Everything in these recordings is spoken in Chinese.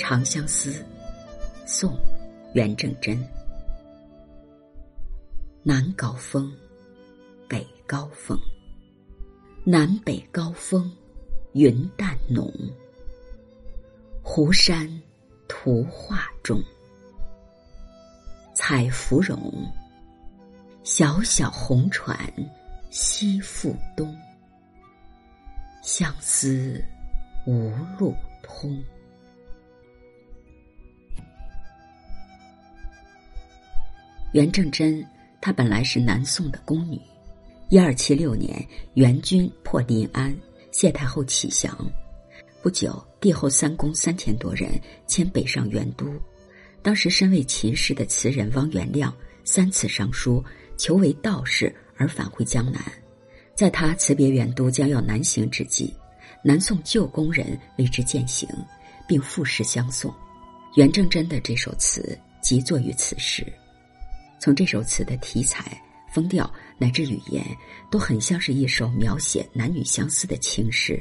长相思，宋，元正真。南高峰，北高峰，南北高峰，云淡浓。湖山图画中，采芙蓉。小小红船西复东，相思无路通。袁正真，她本来是南宋的宫女。一二七六年，元军破临安，谢太后起降。不久，帝后三宫三千多人迁北上元都。当时身为秦氏的词人汪元亮三次上书，求为道士而返回江南。在他辞别元都将要南行之际，南宋旧宫人为之践行，并赋诗相送。元正真的这首词即作于此时。从这首词的题材、风调乃至语言，都很像是一首描写男女相思的情诗，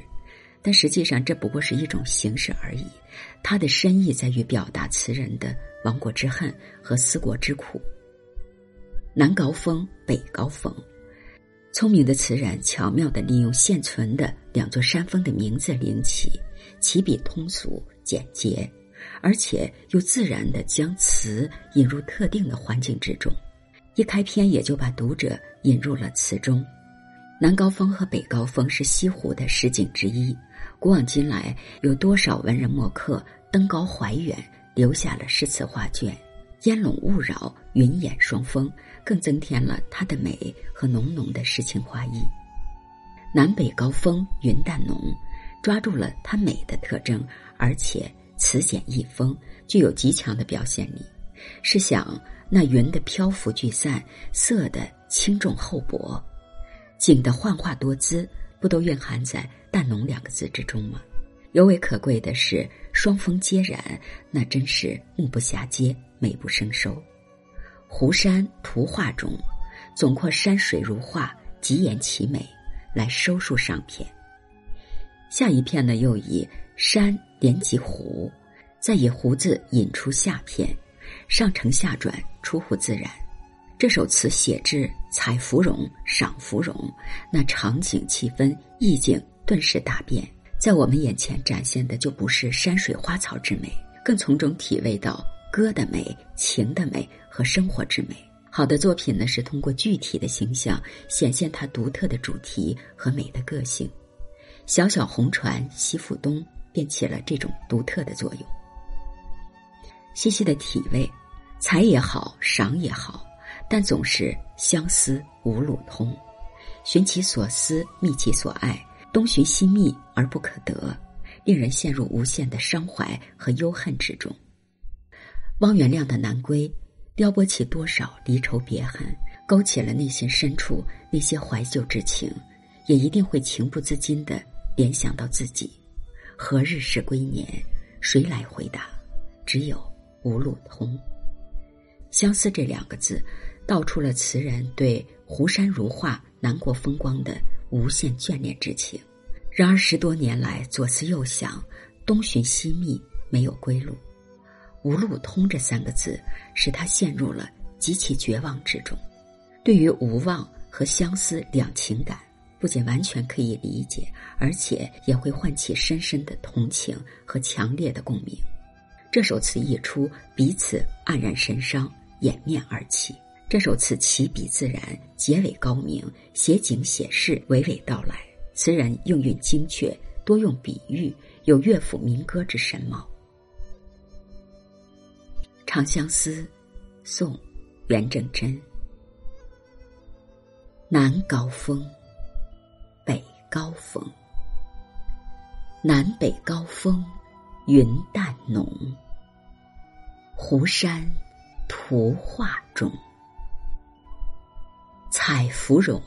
但实际上这不过是一种形式而已。它的深意在于表达词人的亡国之恨和思国之苦。南高峰，北高峰，聪明的词人巧妙的利用现存的两座山峰的名字灵起，起笔通俗简洁。而且又自然的将词引入特定的环境之中，一开篇也就把读者引入了词中。南高峰和北高峰是西湖的十景之一，古往今来有多少文人墨客登高怀远，留下了诗词画卷。烟笼雾绕，云掩双峰，更增添了它的美和浓浓的诗情画意。南北高峰，云淡浓，抓住了它美的特征，而且。词简意丰，具有极强的表现力。试想，那云的漂浮聚散，色的轻重厚薄，景的幻化多姿，不都蕴含在“淡浓”两个字之中吗？尤为可贵的是，双峰接染，那真是目不暇接，美不胜收。湖山图画中，总括山水如画，极言其美，来收束上片。下一片呢，又以山。点及湖，再以湖字引出下片，上承下转，出乎自然。这首词写至采芙蓉、赏芙蓉，那场景气氛、意境顿时大变，在我们眼前展现的就不是山水花草之美，更从中体味到歌的美、情的美和生活之美。好的作品呢，是通过具体的形象显现它独特的主题和美的个性。小小红船西复东。便起了这种独特的作用。细细的体味，采也好，赏也好，但总是相思无路通，寻其所思，觅其所爱，东寻西觅而不可得，令人陷入无限的伤怀和忧恨之中。汪元亮的《南归》，撩拨起多少离愁别恨，勾起了内心深处那些怀旧之情，也一定会情不自禁的联想到自己。何日是归年？谁来回答？只有无路通。相思这两个字，道出了词人对湖山如画、南国风光的无限眷恋之情。然而十多年来，左思右想，东寻西觅，没有归路。无路通这三个字，使他陷入了极其绝望之中。对于无望和相思两情感。不仅完全可以理解，而且也会唤起深深的同情和强烈的共鸣。这首词一出，彼此黯然神伤，掩面而泣。这首词起笔自然，结尾高明，写景写事，娓娓道来。词人用韵精确，多用比喻，有乐府民歌之神貌。《长相思》，宋，元正真。南高峰。高峰，南北高峰，云淡浓。湖山图画中，采芙蓉。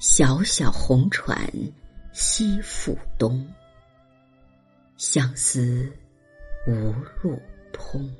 小小红船西复东，相思无路通。